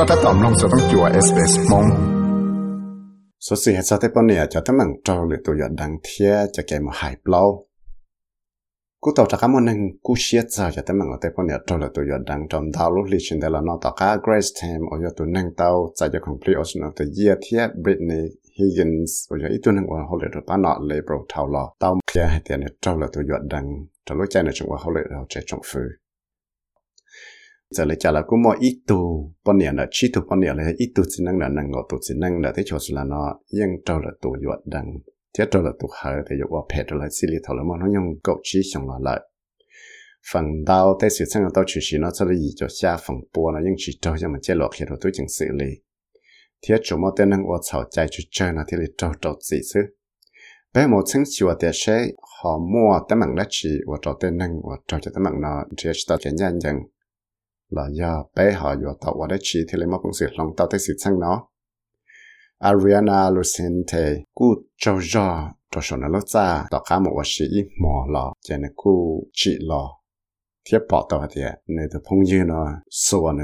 ก็ถ้าตอมลงจะต้องจัวเอสเอสมง số sự hết sao thế bọn này cho tấm bằng trâu lựa tụi giọt đăng thia cho kẻ mà hại lâu cú tàu chắc món nên cú xiết ra cho tấm bằng ở thế bọn này trâu lựa tụi giọt đăng trong đào lúc lịch trình đây là nó tàu cá Grace Tam ở cho tụi nâng tàu tại cho complete ocean of the year thia Britney Higgins ở cho ít tụi nâng qua hậu lệ rồi bán nọ labor thảo lò tàu kia hay tiền trâu lựa tụi giọt đăng trong lúc chạy này chúng qua hậu lệ rồi chạy trong phứ giờ lại trả là cũng mọi ít tu bọn niệm là chi tu bọn niệm là ít tu chỉ năng là năng ngộ tu chỉ năng là thế chỗ là nó yên trâu là tu yuat đằng thế trâu là tu hơi thì yuat qua phe là xí lý thầu là mà nó nhung cậu chi xong là lại, phần đau thế sự sang tao chỉ chỉ nó sẽ là gì cho xa phần bùa nó nhưng chỉ trâu cho mà chế lọt khi rồi tôi chẳng xử lý thế chỗ mà tên năng qua sầu chạy chú chơi nó thì là trâu trâu gì chứ bé một sinh chùa để sẽ họ mua tấm bằng lá chỉ và trâu tên năng, và trâu cho tấm bằng nó chỉ là cái nhanh dần là do bé họ vừa tàu vào đấy chỉ thì lấy một công sự lòng tàu tới sự sang nó Ariana Lucente cú trâu giò trâu sổ nó lót ra tàu cá một sĩ mò lò cho nên cú chỉ lò thiết bỏ tàu thì nên từ phong dư nó xua nữa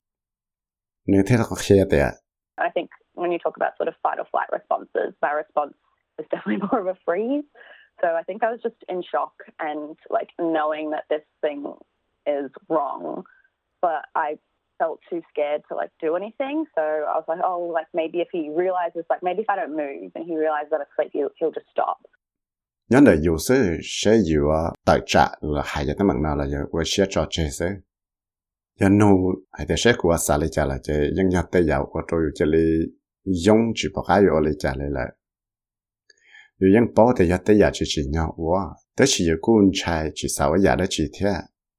nên thế là có khía thì I think when you talk about sort of fight or flight responses, my response was definitely more of a freeze. So I think I was just in shock and like knowing that this thing is wrong but I felt too scared to like do anything. So I was like, oh, like maybe if he realizes, like maybe if I don't move and he realizes that I'm asleep, he'll, he'll just stop. nhớ à, là dù sự sẽ dù tại trạ là hai giờ tới mặt nào là giờ quay xe trò chơi sẽ giờ nô hay để sẽ của xã lấy trả là chơi dân nhật tây giàu của tôi chơi li giống chỉ bỏ cái rồi lấy trả lại lại dù dân bảo thì giờ tây giàu chỉ chỉ nhau quá tới chỉ giờ cuốn trai chỉ sáu giờ đó chỉ thế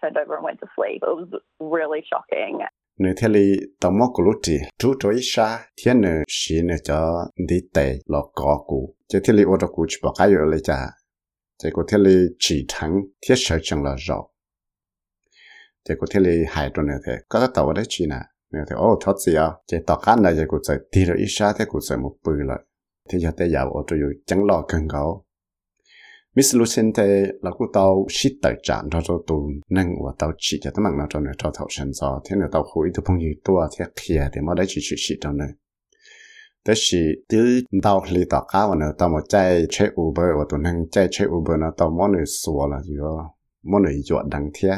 turned over and went to sleep. It was really shocking. Nếu thế li tao mò cụ lụt chú cho ít xa, thiên nữ xí nữ cho đi tệ lọ có cụ. Chứ thế li ô tô cụ chỉ bỏ cái rồi lấy chả. Thế cụ thế li chỉ thắng thiết sở chẳng là rõ. Thế cụ thế li hại cho nữa thế, có tất tao đấy chỉ nè. Nếu thế ô thoát gì à, thế tao cán này cụ sẽ đi rồi ít xa thế cụ sẽ một bự lại. Thế giờ tới giờ ô tô rồi chẳng lo cần gấu. มิสลูเซนเตเราก็ต้องชิดต่จานเราตูนั่งว่าตาชิดจะต้องมังเราตอนนี้เจาเท่าฉันซอเท่าเราตาคุยทุกพงยีตัวเทียเคียเดี๋ยวมาได้ชิชิชิตอนนั้นแต่สิตื้อดาวลีต่อก้าวเนอะตอนมาใจเช็คอุเบอร์ว่าตัวนั่งใจเช็คอูเบอร์เนอะตอนมันึสัวละอยู่มอนึจวดดังเทีย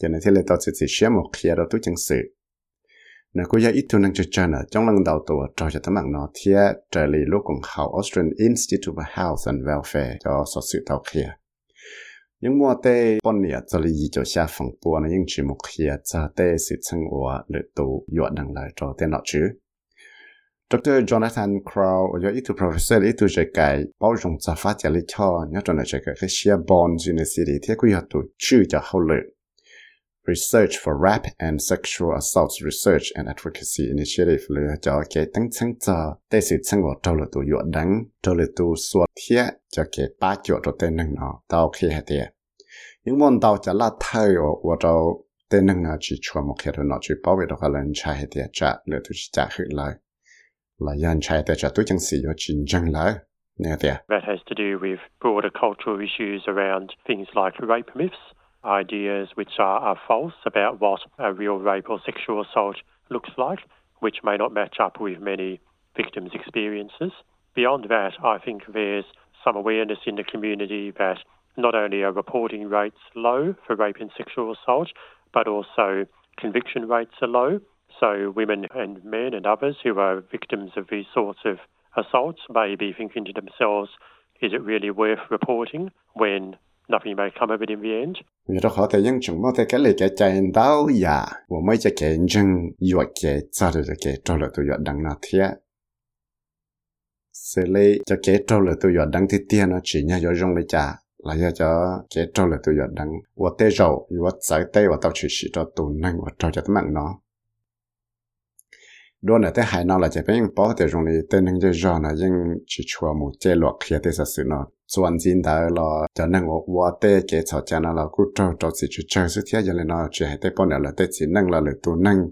จากนั้นที่ยเราตอนสิสิเชื่อมกเคียเราตู้จังสื่อ sự cô có ít tu năng chơi nữa trong lần đầu tuổi trò cho tấm bằng nó thì trở lại lúc cùng học Australian Institute of Health and Welfare cho sở sự tàu kia những mua tê bọn nè cho lý cho xa phòng bùa nó những chỉ một kia cho tê sự chân của lựa tù dọa đằng lại cho tên nọ chứ Dr. Jonathan Crow ở ít tu professor ít tu dạy cái bao dung cho phát triển lý cho nhớ cho nó dạy cái cái share bonds university thì cũng có tu chữ cho hậu lựa Research for Rape and Sexual Assault Research and Advocacy Initiative lừa cho cái tăng chân cho tế sự chân của trâu là tụ dọa đắng trâu là tụ suốt thiết cho cái ba chỗ cho tên nó tao khi hạt tiệt những môn tao cho là thay ở của trâu tên nó chỉ cho một khi nó chỉ bảo vệ được lần cha hạt tiệt trả lừa tụ chỉ trả hết lại là dân trái tiệt trả sử dụng chính chân lại That has to do with broader cultural issues around things like rape myths. Ideas which are, are false about what a real rape or sexual assault looks like, which may not match up with many victims' experiences. Beyond that, I think there's some awareness in the community that not only are reporting rates low for rape and sexual assault, but also conviction rates are low. So women and men and others who are victims of these sorts of assaults may be thinking to themselves, is it really worth reporting when nothing may come of it in the end? Vì đó họ thấy những chúng nó thấy cái này cái chạy đau ya và mấy cái cái chân yuột cái cho được cái cho là tôi yuột đằng nào thế sẽ lấy cho cái cho là tôi yuột đằng thì tiền nó chỉ nhà yuột rong lấy trả là do cho cái cho là tôi yuột đằng. Và tê rầu, yuột giải tê và tao chỉ chỉ cho tù năng và cho cho tấm mạng nó. Đó là tới hại nó là chỉ bên bỏ để dùng đi tên năng cho giò này nhưng chỉ chua một chế luật khi thế sự nó. kia để sản xuất nó chuẩn chính đó là cho nên我我的给吵架那了，古早早是去chơi sự thiết giờ nó chỉ hay tới bao nhiêu là tới chỉ năng là được tu năng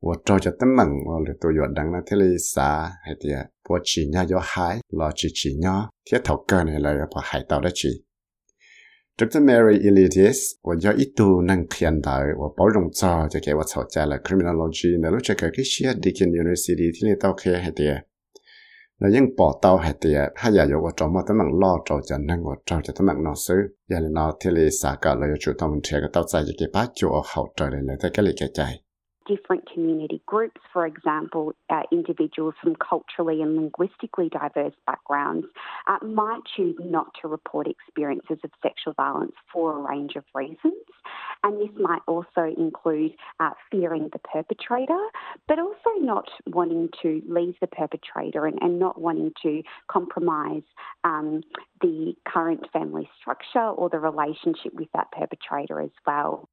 我照着灯门，我来都要等了，这里啥还得我去年要海，老去去年铁头哥呢来把海到的去。Dr. Mary Elitis，我要一度能看到我包容早就给我吵架了，criminology 那路这个个些 Deakin University 听里到开还 得。là bỏ tàu hay thì hay giờ có trong một tấm bằng lo cho cho năng có cho cho tấm bằng nó sư giờ là nó thì là xã cả là chủ tâm thì cái tàu chạy cái bát chỗ hậu trời là cái cái cái chạy different community groups, for example, uh, individuals from culturally and linguistically diverse backgrounds, uh, might choose not to report experiences of sexual violence for a range of reasons. And this might also include uh, fearing the perpetrator, but also not wanting to leave the perpetrator and, and not wanting to compromise um, the current family structure or the relationship with that perpetrator as well.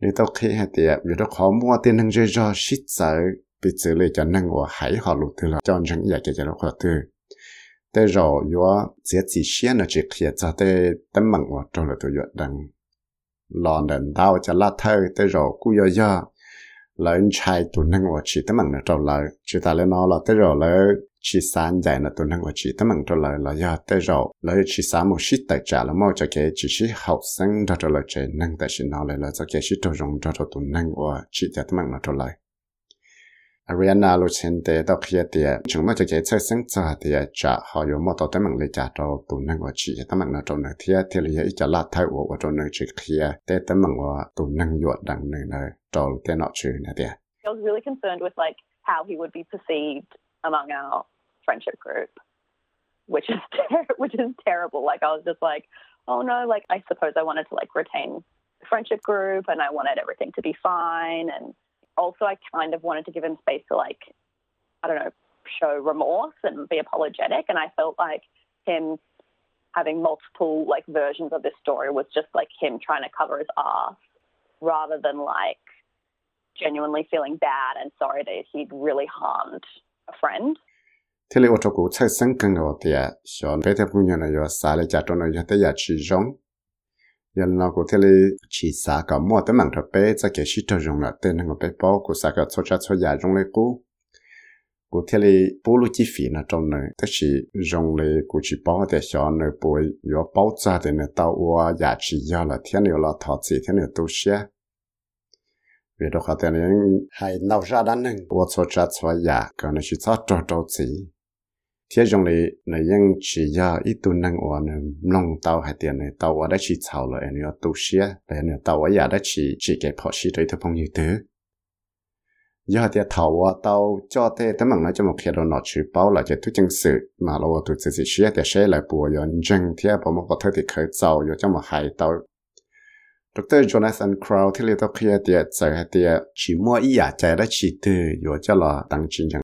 Nếu tao khi hạt tiệp vì đó khó mua tiền năng chơi cho shit sợ, bị xử lý cho năng của hải họ lụt từ là cho những giải cái cho nó khó từ thế rồi yo sẽ chỉ xuyên là chỉ khi cho thế tấm bằng của trong là tôi yo đằng. Lòn đần đau cho la thơ thế rồi cú yo yo lớn trai tụi năng của chỉ tấm bằng là trong lời chỉ ta lên nó là thế rồi là chỉ sáng dài là tụi năng của chỉ tấm bằng trong lời là do thế rồi. Lấy chỉ sáng một shit tại trả là mua cho cái chỉ chỉ học sinh ra cho lời trẻ năng tại xin nó lại là cho cái shit cho dùng ra cho tụi năng của chỉ cho tấm bằng là trong lời. Ariana lo chen te đọc khia tiệt chung ma cho cái chơi sinh cho tiệt trả, họ có một tổ tấm bằng lấy trả cho tụi năng của chỉ tấm bằng là trong này thì thì là trả cho là thay của trong này chỉ khia te tấm bằng của tụi năng yuột đằng này này trong cái nọ chữ này tiệt I was really concerned with, like, how he would be perceived among our friendship group, which is ter- which is terrible. Like I was just like, oh no, like I suppose I wanted to like retain the friendship group and I wanted everything to be fine and also I kind of wanted to give him space to like I don't know, show remorse and be apologetic and I felt like him having multiple like versions of this story was just like him trying to cover his ass rather than like genuinely feeling bad and sorry that he'd really harmed a friend. Thế là ô tô cũ chạy sang cần ở tiệt chọn bé theo cũng như là do xa lại trả cho nó cho tới giờ chỉ rong giờ nó cũng thế là chỉ xa cả mua tới mảng thập bé cho cái shit rong là tên nó bé bao của xa cả cho cha cho nhà rong lấy cũ của thế là bố lu chi phí là trong này tức chỉ rong lấy của chỉ bao để chọn nơi bồi do bao ra để nó tao qua giá trị do là thiên liệu là thọ chỉ thiên liệu tu sửa vì đó khá tên hay nấu ra đan nâng của cho cha cho nhà cái nó chỉ cho cho cho chỉ thế trong này này ยัง只要一度能我呢弄到还点呢到我的去炒了，你要都些，来呢到我也的去去给跑西对的朋友的。giờ thì thầu qua tàu cho thế tấm bằng nó cho một khi đó nó chịu bao là cho tôi chân sự mà là tôi tự己学的学来不要真贴把我个头的口罩有这么海到 Dr. Jonathan Crow ที่เราต้องเคลียร์เดียใจให้เดียchỉ mua ý à chạy đó chỉ từ 有叫了当真正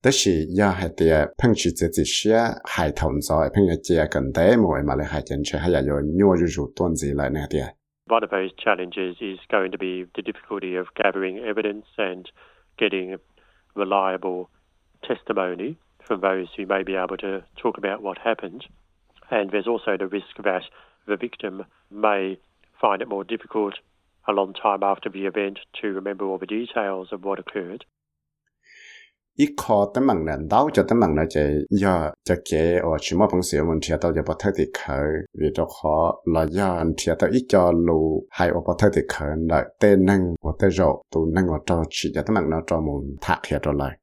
但是要还得碰起自己些海豚在碰一接更多么嘛来海进去还要有牛日入段子来那点。 One of those challenges is going to be the difficulty of gathering evidence and getting reliable testimony from those who may be able to talk about what happened. And there's also the risk that the victim may find it more difficult a long time after the event to remember all the details of what occurred. 一考等门人到就等门了就要就给我去么朋友问题到就不特地考，为着好了要题到一家路还我不特地考了，得能我得肉都能我找去就等门了找门塔开着来。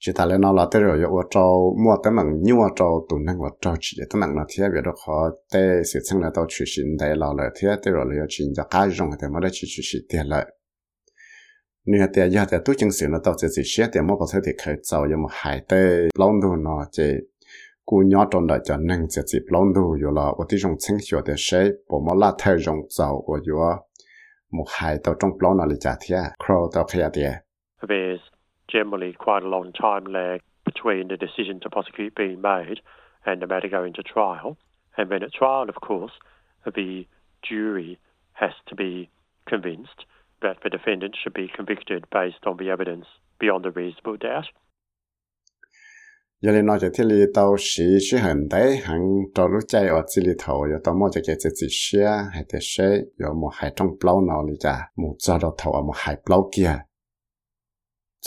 chỉ ta lên nó là tới rồi yo cho mua tới mảng nhiều cho tụ năng yo cho chỉ tới mảng nó thì việc đó khó tới sự sang là tao chuyển xin đây là là thì tới rồi là chuyển cho cái rong thì mớiได้chỉ chuyển xin tiền lại nên là giờ thì tôi chứng sự nó tạo ra sự xe thì mỗi bảo thì khởi tàu nhưng mà tê. Lâu đủ nó chỉ cú nhỏ trong đời cho nên sẽ chỉ lâu đủ rồi là ở trong sinh hoạt thì sẽ bỏ mà là thay rộng tàu của yo một hải tàu trong lâu nó là chả thế crow tàu kia thì there's generally quite a long time lag between the decision to prosecute being made and the matter going to trial. And then at trial, of course, the jury has to be convinced that the defendant should be convicted based on the evidence beyond a reasonable doubt. giờ lên nói cho thiên lý tàu sĩ sĩ hình đấy. Hàng trò lúc chạy ở chỉ lý thầu, giờ tàu mua cho cái chỉ xe hay thế xe giờ một hai trong plau nào li cha một giờ đó thầu ở một hai plau kia.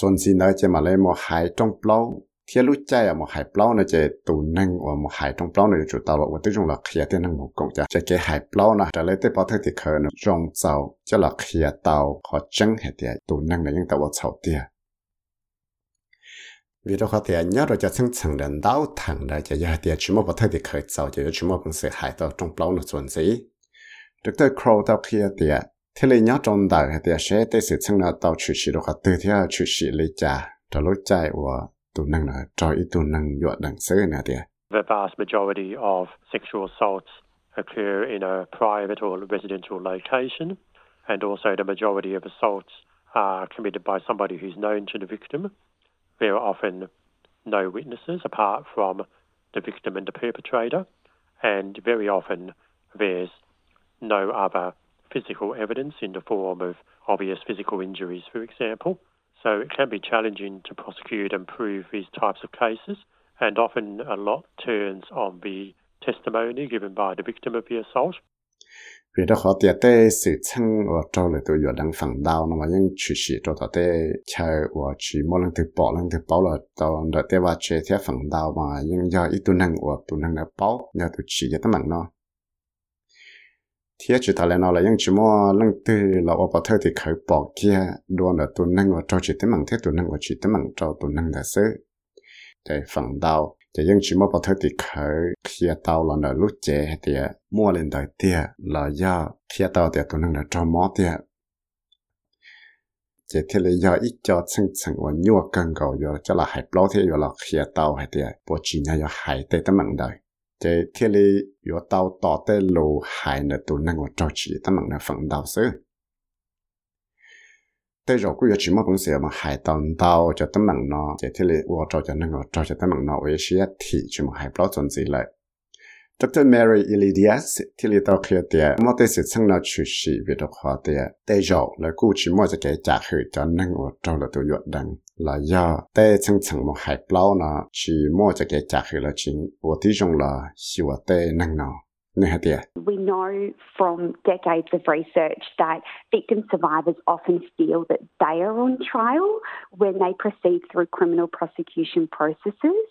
Chuẩn gì nói chỉ mà lấy một hai trong plau khi lúc chạy à một hải plau này chạy tù nâng và một hải trong plau này chủ tàu lộ và tức là khi tên năng một công cha chạy cái hải plau này, trở lại tới bảo thời thì khờ nó rong tàu cho là khi tàu họ chân hết thì tù nâng này những tàu tàu tiền vì đó có thể nhớ rồi cho chân chân đến đau thẳng ra cho giờ thì chỉ một bao thời thì khờ tàu cho chú một bằng sự hải tàu trong plau này chuẩn gì trước tới crow tàu khía thì thế là nhớ trong đời thì sẽ tới sự chân nào tàu chủ sĩ đó có từ thế chủ sĩ lấy trả trở lúc chạy và the vast majority of sexual assaults occur in a private or residential location and also the majority of assaults are committed by somebody who's known to the victim. There are often no witnesses apart from the victim and the perpetrator and very often there's no other physical evidence in the form of obvious physical injuries, for example. So it can be challenging to prosecute and prove these types of cases, and often a lot turns on the testimony given by the victim of the assault. vì đó họ tiệt tế sự chân và trâu lại tôi vừa đang phẳng đau. Nó mà những chủ sĩ cho tao tế chơi và chỉ mỗi lần từ bỏ lần từ bỏ là tao đợi tế và chế thế phẳng đau mà những do ít tu năng và tu năng đã bỏ nhờ tôi chỉ cho tấm bằng nó thiết chỉ thà lại nó là những chỉ mua lần tư là ở bảo thơ thì khởi bỏ kia. Đua là tu năng và trâu chỉ tấm bằng thế tu năng và chỉ tấm bằng trâu tu năng là sớ để phẳng đau thì những chỉ mua bảo thơ thì khởi kia tàu là nó lúc chế thì mua lên đời tia là do kia tàu thì tụi là cho mó tia. Chỉ thế là do ít cho chân chân và nhua cần cầu rồi cho là hải bao thế rồi là kia tàu hay tia bộ chỉ nhà do hải tê tâm mạng đời chỉ thế là do tàu tỏ tê lù hải là tụi nó cho chỉ tâm mạng là phần đầu xứ tới rồi cũng chỉ một công sự mà hải tàu tàu cho tấm bằng nó chỉ thế là tôi cho cho nó cho cho tấm bằng nó với sĩ thì chỉ một hải bao chuẩn gì lại Dr. Mary Elidias thì lý tàu kia thì một cái sự sang nào chủ sĩ về đọc hóa thì tới rồi là cũng chỉ một cái trả hữu cho nó cho là tôi yuan đăng We know from decades of research that victim survivors often feel that they are on trial when they proceed through criminal prosecution processes.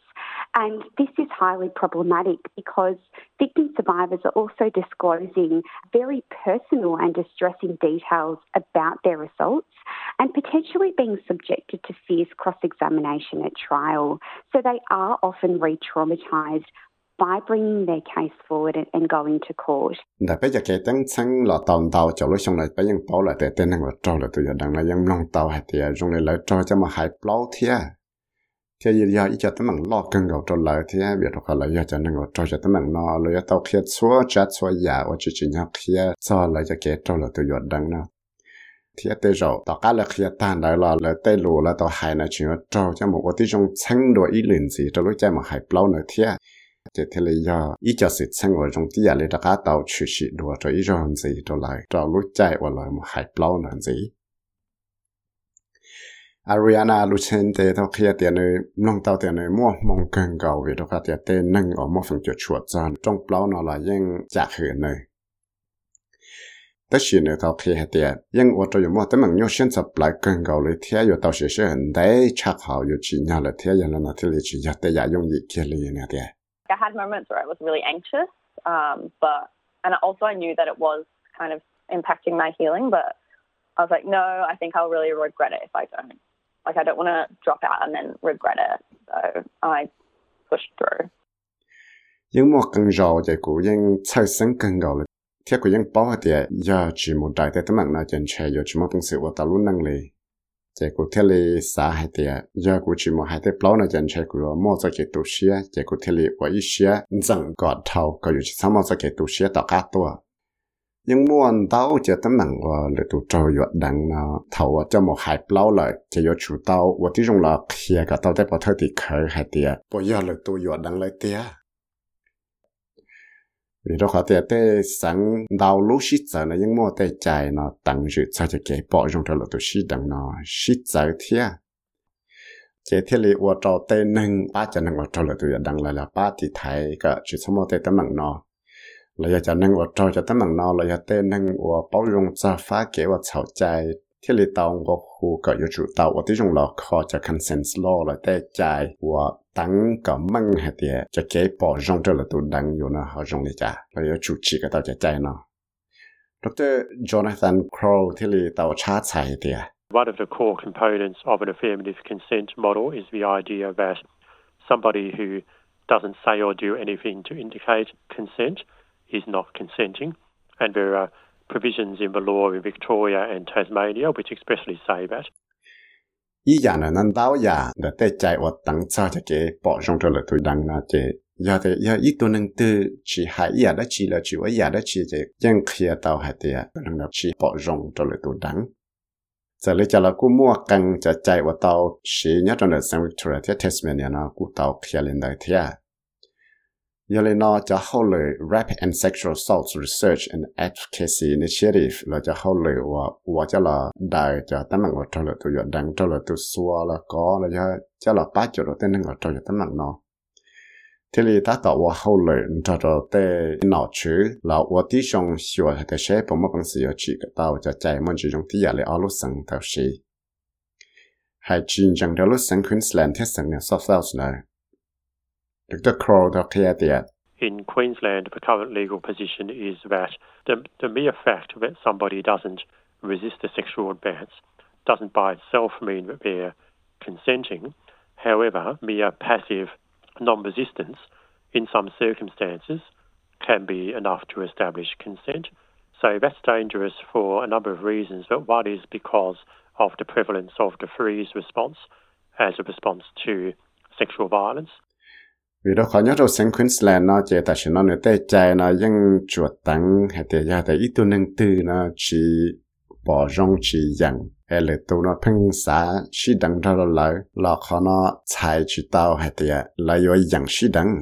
And this is highly problematic because victim survivors are also disclosing very personal and distressing details about their assaults and potentially being subjected to fierce cross examination at trial. So they are often re traumatised by bringing their case forward and, going to court. Đã bây giờ sang là tàu tàu cho xong lại bây giờ bảo lại để tên năng là trâu là giờ đang là long tàu hay thì dùng lại lại trâu cho mà hai เทียยาอีจะตมังลอกกันกับตัวเลยที่เบียดกันเลยอยากจะนั่งกับตัวจะตงมังนอเลยต้องเคียดซัวจัดซัวยาว่าจริงๆเนเคียซอเลยจะเกตัวเลยตัวหยดดังเนาะที่เตจต่อการเคียดตานได้รอเลยเตลูแล้วต่อหายนะชิวเจ้จะบอกว่าที่จงชั้งด้วยอีหลินสีจะรู้ใจมาหายเปล่าเนาะเทียเจเทเลยาอีจะสิชั้งว่าจงที่อยากเลยตะการเตาชิชิดัวจะอีจงสีตัวเลยจะรู้ใจว่าเลยมาหายเปล่าเนาะสี Ariana Lucente to khia tiền này nông tàu tiền này mua mong kang gao vì to kha tiền te nâng ở mo phang chuột chuột gian trong bao nó là những trả hưởng này tất nhiên là tàu kia tiền nhưng ở trong một tấm bằng nhau sinh sập lại cần cầu lấy theo ở she sẽ sẽ hình đấy chắc hảo ở chỉ nhà là theo là nó thì chi ya te ya yong yi ke le ne tiền I had moments where I was really anxious, um, but and also I knew that it was kind of impacting my healing, but I was like, no, I think I'll really regret it if I don't. Like, I don't want to drop out and then regret it. So I pushed through. Nhưng mà cần rồi thì cũng nhưng chơi sinh cần rồi là thiết của những bảo thì giờ chỉ một đại thế tấm mạng là chân chơi giờ chỉ một công sự và tạo luôn năng lực chỉ có thế là xã hay thì giờ cũng chỉ một hai thế bảo nó chân chơi của mua cho cái đồ xia chỉ có thế là và ít xia dần gọt thầu có อยู่ chỉ mua cho cái đồ xia tạo cả tuổi nhưng muốn tao chỉ tấm bằng và là tụ trâu yuột đằng nó thầu cho một hai bao lại chỉ có chủ tao, và tí dùng là kia cả tao để bảo thời thì khởi hay thì bây giờ là tụ yuột đằng lại tia vì đó họ tiệt tê sáng đào lũ xít giờ nó nhưng mà tê chạy nó tăng dự cho cho kẻ bỏ dùng cho là tụ xít đằng nó xít giờ thia chỉ thiết lý của trò tê nâng, ba chân nâng của trò là tôi đằng lại là ba thì thấy cả chỉ số mua tê tấm bằng nó เราอยากจะนั่งอดทนจะตั้งหนังอนเราอยากเต้นนั่งอวเป้ายงจะฟ้าเกว่าเฉาใจที่ลีตองก็คูก็อยู่จุดเตาว่ที่จงเราคอจะคอนเซนส์โลเราแต่ใจว่าตั้งก็มั่งฮะเดียจะเก๋ปอจงเจอละตัวดังอยู่นะเขาจงเลยจ้าเราอยากจุดชีก็ต่อจะใจเนาะดรจอห์นสันครอวที่ลีเตาชาใจเดีย One of the core components of an affirmative consent model is the idea that somebody who doesn't say or do anything to indicate consent is not consenting. And there are provisions in the law in Victoria and Tasmania which expressly say that. อีอย่างนั้นเต้าอย่าแต่แต่ใจว่าตั้งชาจะเก๋ปอชงตัวเลยตัวดังนะเจยาแต่ยาอีตัวหนึ่งตัวชีหายยาได้ชีแล้วชีว่ายาได้ชีจะยังเคลียเตาหายเตียตัวนั้นชีปอชงตัวเลยตัวดังจะเลยจะเรากูมั่วกังจะใจว่าเตาชีเนี่ยตัวหนึ่งสังวิกตอเรียเทสเมเนียนะกูเตาเคลียเลนได้เทีย Yelena cha hole rape and sexual assault research and advocacy initiative là cha hole wa wa cha là đại cha tấm mạng ở trong là tôi đang trong là tôi xua là có là cha cha là ba chỗ đầu tiên đang ở trong là tấm mạng ta thế thì ta tạo wa hole cho cho tê nọ chứ là wa tí trong sửa thì sẽ bỏ mất bằng sự chỉ cái tao cha chạy mình chỉ trong tí giờ là alo sang tao sĩ hay chuyên chẳng đó lúc sang Queensland, thế sang nhà South Wales này Dr. Crow, Dr. In Queensland, the current legal position is that the, the mere fact that somebody doesn't resist a sexual advance doesn't by itself mean that they're consenting. However, mere passive non resistance in some circumstances can be enough to establish consent. So that's dangerous for a number of reasons, but one is because of the prevalence of the freeze response as a response to sexual violence. vì đó khó nhớ rồi sang Queensland nó chỉ tại sao nó nữa tay chạy nó vẫn chuột tăng hay để ra để ít tu nâng nó chỉ bỏ rong chỉ dặn. Hay là nó phân xá chỉ đằng ra rồi lỡ là khó nó chạy chỉ tao, hay để là do chỉ đằng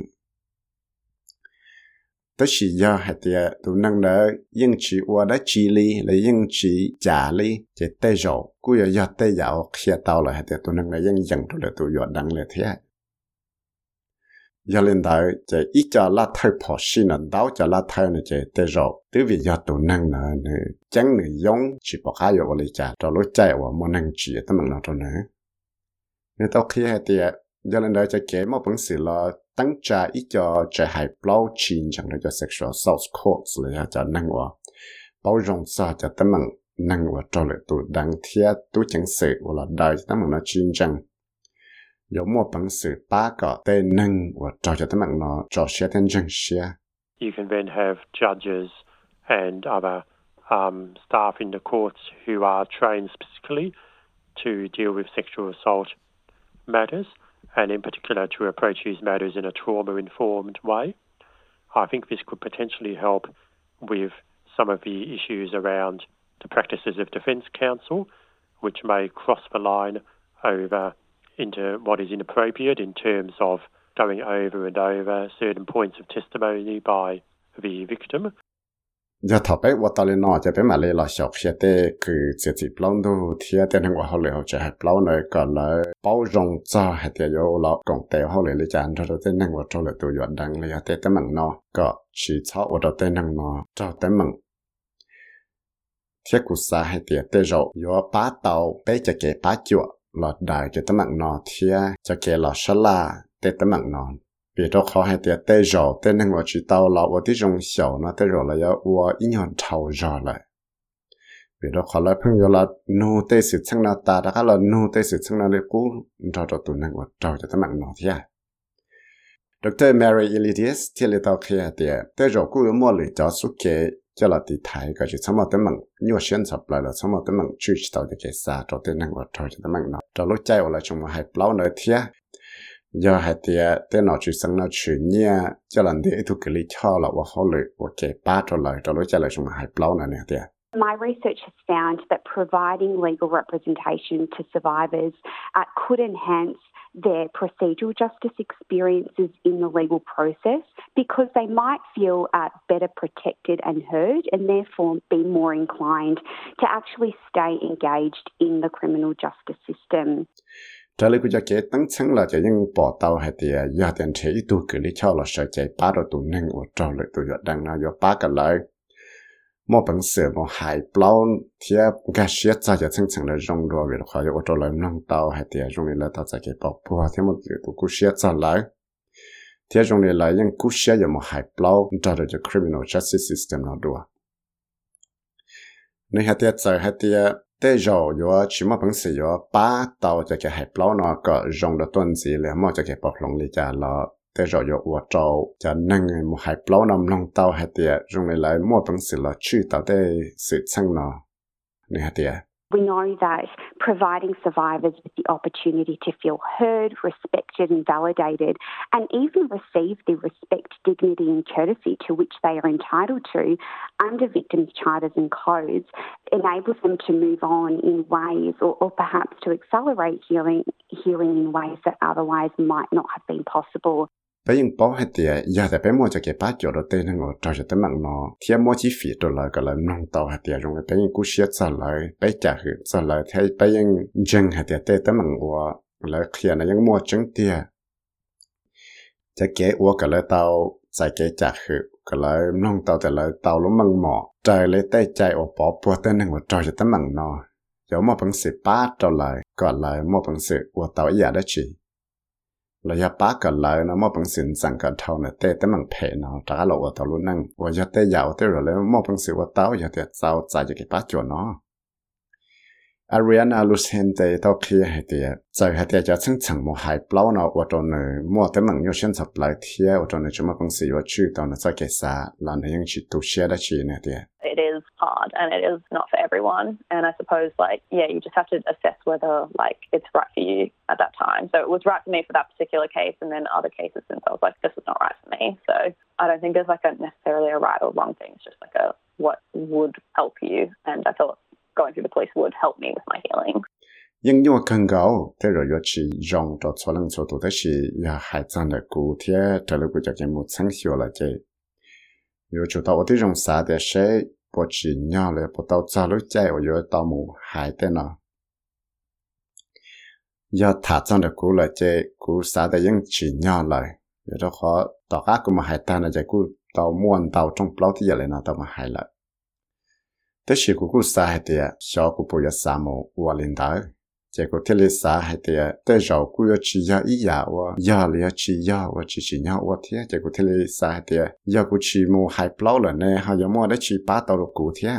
tất chỉ do, hay để tu nâng đó nhưng chỉ qua đó chỉ li là nhưng chỉ trả li chỉ tay rồi cứ giờ khi tao là, hay để tu nâng là vẫn dặn rồi là giờ lên đó chỉ ít cho là thay bỏ xin là đau cho là thay này chỉ tê rồi từ vì giờ tụ năng nữa chẳng nữa giống chỉ bỏ khai vào lấy trả cho lối chạy vào mà năng chỉ tấm bằng nào cho nữa nếu tao khi hay thì giờ lên đó chỉ kể một vấn sự là tăng trả ít cho chỉ hay bao chín chẳng được cho sexual assault courts là cho năng vào. Bao rộng sa cho năng và cho lại tụ đăng thiệt tụ chẳng sự là đại, tấm bằng nó chín chẳng. 有么本事八个对能我找着他们了，找些点正些。 You can then have judges and other um, staff in the courts who are trained specifically to deal with sexual assault matters, and in particular to approach these matters in a trauma informed way. I think this could potentially help with some of the issues around the practices of defence counsel, which may cross the line over into what is inappropriate in terms of going over and over certain points of testimony by the victim. giờ thọ bé và tao lên nói cho bé mà lên là sọc, xe tê, cứ chỉ chỉ plon đồ thì tê nên qua học liền học chơi học plon này còn là bao rong cho hay tê yo là còn tê học liền lên chán cho tê nên qua cho là tụi dọn đăng liền tê tê mừng nó có chỉ cháu ở đó tê nên nó cho tê mừng thiết cụ sa hay tê tê rồi yo bá tàu, bé chả kể bá chuột จะเก็บbá chuột là đại cho tên mặn nó thì cho kể là sá la tê tên mặn nó vì đó khó hay tiệt tê rồi tê nên ngồi chỉ tao là ở tí trong xấu nó tê rồi là yếu ở ít nhọn thầu rồi lại vì đó khó là phong yếu là nô tê sự chân là ta đã là nô tê sự chân là để cú cho cho tụi nên ngồi trâu cho tấm mạng nó thế Dr. Mary Elidius thì là tao khi tiệt tê rồi cú yếu mua lì cho số kế cho là thì thấy cái chuyện mà tới mặn như là xuyên sập lại là mà tới mặn chưa chỉ tao được cái xa cho tới năng của cho tới mặn nó cho lúc chạy là chúng mà hay plau nữa thế giờ hay thì tới nó chỉ sang nó chỉ nhia, cho lần thì ít cái lý cho là và họ lựa và cái ba cho lại cho lúc chạy là chúng mà hay plau nữa nè My research has found that providing legal representation to survivors uh, could enhance their procedural justice experiences in the legal process because they might feel uh, better protected and heard and therefore be more inclined to actually stay engaged in the criminal justice system. Nói cái một bằng sự một hải bao thì cái xe ra cho chân chân là rong rồi việc khỏi ở trâu lại nông tàu hay thì rong lại tàu chạy cái bảo bùa thì một cái tụ cú xe ra lại thì rong lại những cú xe có một hải bao cho được cho criminal justice system We know that providing survivors with the opportunity to feel heard, respected, and validated, and even receive the respect, dignity, and courtesy to which they are entitled to under victims' charters and codes enables them to move on in ways or, or perhaps to accelerate healing, healing in ways that otherwise might not have been possible. ไปยังป้อให้เตียอย่าแต่ไปมัวจะเก็บป้าจดเต้นงอจอจะเต้มังนอเทียมัวชี้ฝีตัวเลยก็เลยน้องต่อให้เตียลงไปยังกูเชียดซะเลยไปจ่าหืนซะเลยไปยังจังให้เตียเต้เต้มังวัวแล้วเขียนะยังมัวจังเตียจะเก๋อัวก็เลยเตาใส่เก๋จ่าหืนก็เลยน้องเตาแต่เลยเตาล้มมังหมอใจเลยเต้ใจอปอปวดเต้นงอจอจะเต้มังนอเดี๋ยวเพิ่งสือป้าจอเลยก็เลยมพิ่งสืออัวเตาอย่าได้ชี เราจะปากันเลยนะมอปังสินสังกัดเท่านะเต้แต่มังเพนะตาเราตะลุนั่งว่าจะแต้ยาวแต้เราเลยมอปังสิว่าเต้าอย่าแต้เจ้าใจจะเก็บป้าจวนเนาะ It is hard and it is not for everyone. And I suppose like, yeah, you just have to assess whether like it's right for you at that time. So it was right for me for that particular case and then other cases since I was like, this is not right for me. So I don't think there's like a necessarily a right or wrong thing. It's just like a what would help you. And I feel going through the place would help me with my healing. nhưng rồi yo chỉ rong cho cho lăng cho tụi thế là hải sản là cú thế trở lại của cái một sáng hiểu là thế yo chủ tao thì rong để sẽ bỏ chỉ nhau lại, bỏ tao trả lối chạy ở yo hải thế nào yo thả sản là cú là thế cú để những chỉ nhau lại. Yo đó khó tao các cú mà hải tan là thế cú tao muốn tao trong plau thì giờ lại nào tao hải lại thế chỉ có cú sa hay tiệt cho cú bây giờ sa mù và lên đó chỉ có thiết lý sa hay tiệt thế rồi cú giờ chỉ giờ ý giờ và giờ lý chỉ giờ và chỉ chỉ nhau và thế chỉ có thiết lý sa hay tiệt giờ cú chỉ mù hai plau là nè hay giờ mua để chỉ ba tàu lục cú thế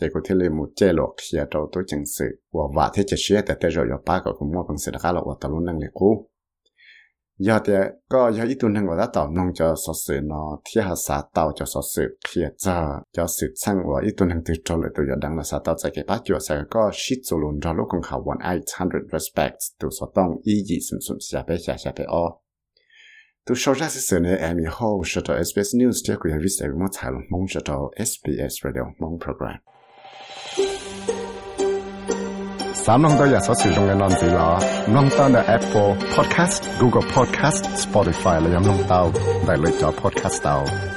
chỉ có thiết lý mù chế lộc xia tàu tôi chẳng sự và và thế chỉ xia แต่ thế rồi giờ ba cậu cũng mua bằng sự đã cá lộc và tàu luôn năng lực cú ยอดเดียก็ยอดอีตุนทางว่าต่อบนองจะสอดสืบเนาะที่หาสาเตาจะสอดสืบเขียจะจะสืบสร้างว่าอีตุนทางตัวจเลยตัวยอดดังนะสาเตาใจเก็บปัจจัยก็ชิดโซลุนรอลูกของเขาวันไ hundred respects ตัวสต้องอียี่สุนสุนเสียไปเสียเสียไปอ้อตัวชาวราศีเสื่อเนี่ยมีโฮชะตอ SBS News เจ้ากุยวิสัยมุ่งถ่ายลงมุ่งชะตอ SBS Radio มุ่งโปรแกรม 嘅案子啦，弄到嘅 Apple Podcast、Google Podcast、Spotify 你有弄到，嚟嚟咗 Podcast 到。